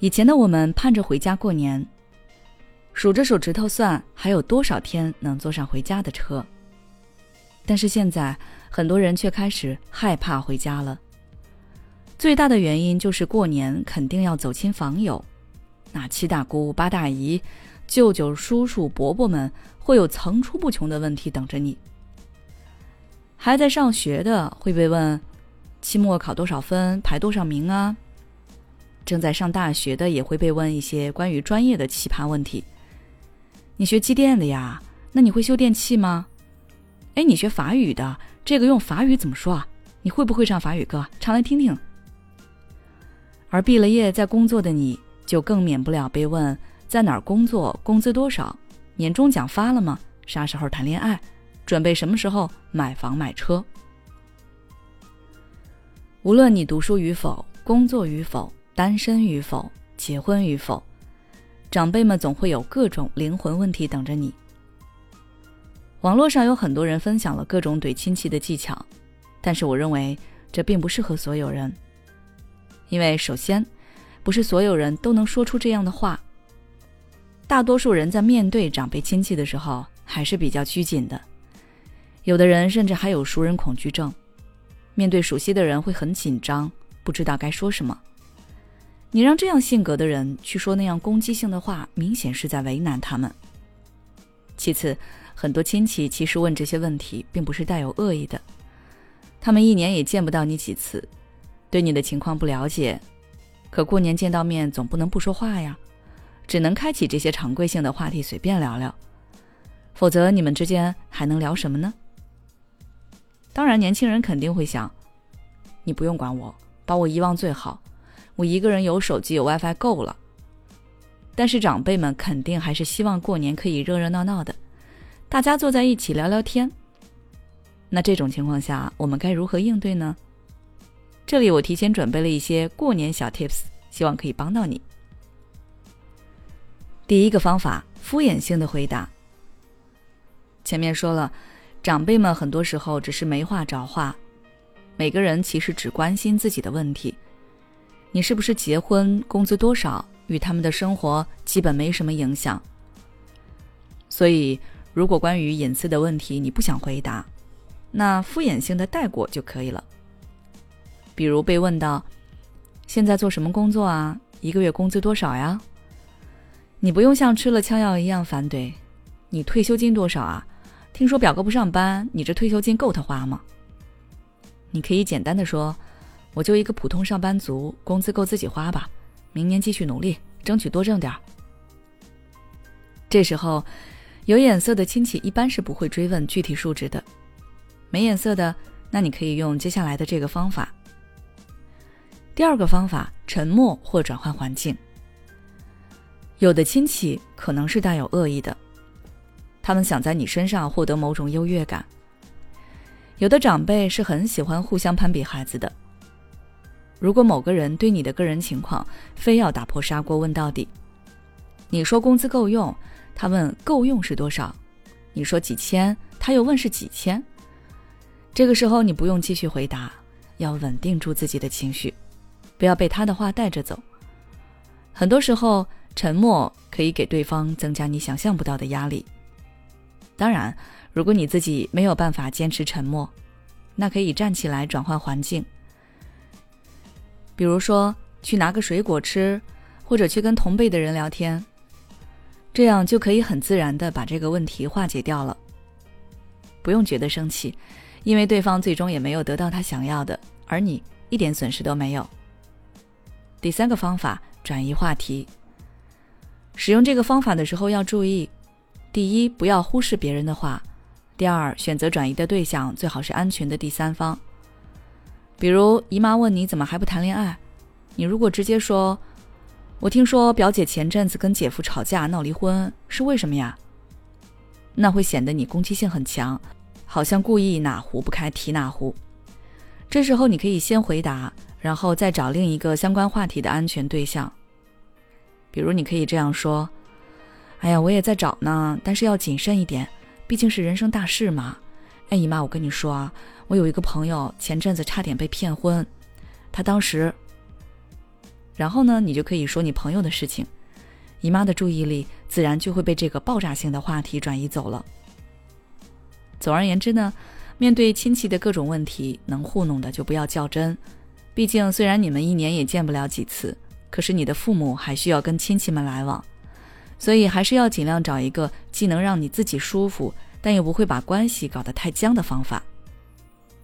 以前的我们盼着回家过年，数着手指头算还有多少天能坐上回家的车。但是现在，很多人却开始害怕回家了。最大的原因就是过年肯定要走亲访友，那七大姑八大姨、舅舅叔叔伯伯们会有层出不穷的问题等着你。还在上学的会被问，期末考多少分，排多少名啊？正在上大学的也会被问一些关于专业的奇葩问题。你学机电的呀，那你会修电器吗？哎，你学法语的，这个用法语怎么说啊？你会不会唱法语歌？唱来听听。而毕了业在工作的你，就更免不了被问在哪儿工作，工资多少，年终奖发了吗？啥时候谈恋爱？准备什么时候买房买车？无论你读书与否，工作与否，单身与否，结婚与否，长辈们总会有各种灵魂问题等着你。网络上有很多人分享了各种怼亲戚的技巧，但是我认为这并不适合所有人。因为首先，不是所有人都能说出这样的话。大多数人在面对长辈亲戚的时候还是比较拘谨的，有的人甚至还有熟人恐惧症，面对熟悉的人会很紧张，不知道该说什么。你让这样性格的人去说那样攻击性的话，明显是在为难他们。其次，很多亲戚其实问这些问题并不是带有恶意的，他们一年也见不到你几次。对你的情况不了解，可过年见到面总不能不说话呀，只能开启这些常规性的话题随便聊聊，否则你们之间还能聊什么呢？当然，年轻人肯定会想，你不用管我，把我遗忘最好，我一个人有手机有 WiFi 够了。但是长辈们肯定还是希望过年可以热热闹闹的，大家坐在一起聊聊天。那这种情况下，我们该如何应对呢？这里我提前准备了一些过年小 tips，希望可以帮到你。第一个方法，敷衍性的回答。前面说了，长辈们很多时候只是没话找话，每个人其实只关心自己的问题。你是不是结婚，工资多少，与他们的生活基本没什么影响。所以，如果关于隐私的问题你不想回答，那敷衍性的带过就可以了。比如被问到，现在做什么工作啊？一个月工资多少呀？你不用像吃了枪药一样反怼。你退休金多少啊？听说表哥不上班，你这退休金够他花吗？你可以简单的说，我就一个普通上班族，工资够自己花吧。明年继续努力，争取多挣点儿。这时候，有眼色的亲戚一般是不会追问具体数值的。没眼色的，那你可以用接下来的这个方法。第二个方法，沉默或转换环境。有的亲戚可能是带有恶意的，他们想在你身上获得某种优越感。有的长辈是很喜欢互相攀比孩子的。如果某个人对你的个人情况非要打破砂锅问到底，你说工资够用，他问够用是多少，你说几千，他又问是几千。这个时候你不用继续回答，要稳定住自己的情绪。不要被他的话带着走。很多时候，沉默可以给对方增加你想象不到的压力。当然，如果你自己没有办法坚持沉默，那可以站起来转换环境。比如说，去拿个水果吃，或者去跟同辈的人聊天，这样就可以很自然的把这个问题化解掉了。不用觉得生气，因为对方最终也没有得到他想要的，而你一点损失都没有。第三个方法，转移话题。使用这个方法的时候要注意：第一，不要忽视别人的话；第二，选择转移的对象最好是安全的第三方。比如姨妈问你怎么还不谈恋爱，你如果直接说：“我听说表姐前阵子跟姐夫吵架闹离婚，是为什么呀？”那会显得你攻击性很强，好像故意哪壶不开提哪壶。这时候你可以先回答。然后再找另一个相关话题的安全对象。比如，你可以这样说：“哎呀，我也在找呢，但是要谨慎一点，毕竟是人生大事嘛。”哎，姨妈，我跟你说啊，我有一个朋友前阵子差点被骗婚，他当时……然后呢，你就可以说你朋友的事情，姨妈的注意力自然就会被这个爆炸性的话题转移走了。总而言之呢，面对亲戚的各种问题，能糊弄的就不要较真。毕竟，虽然你们一年也见不了几次，可是你的父母还需要跟亲戚们来往，所以还是要尽量找一个既能让你自己舒服，但又不会把关系搞得太僵的方法。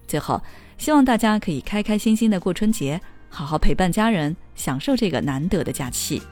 最后，希望大家可以开开心心的过春节。好好陪伴家人，享受这个难得的假期。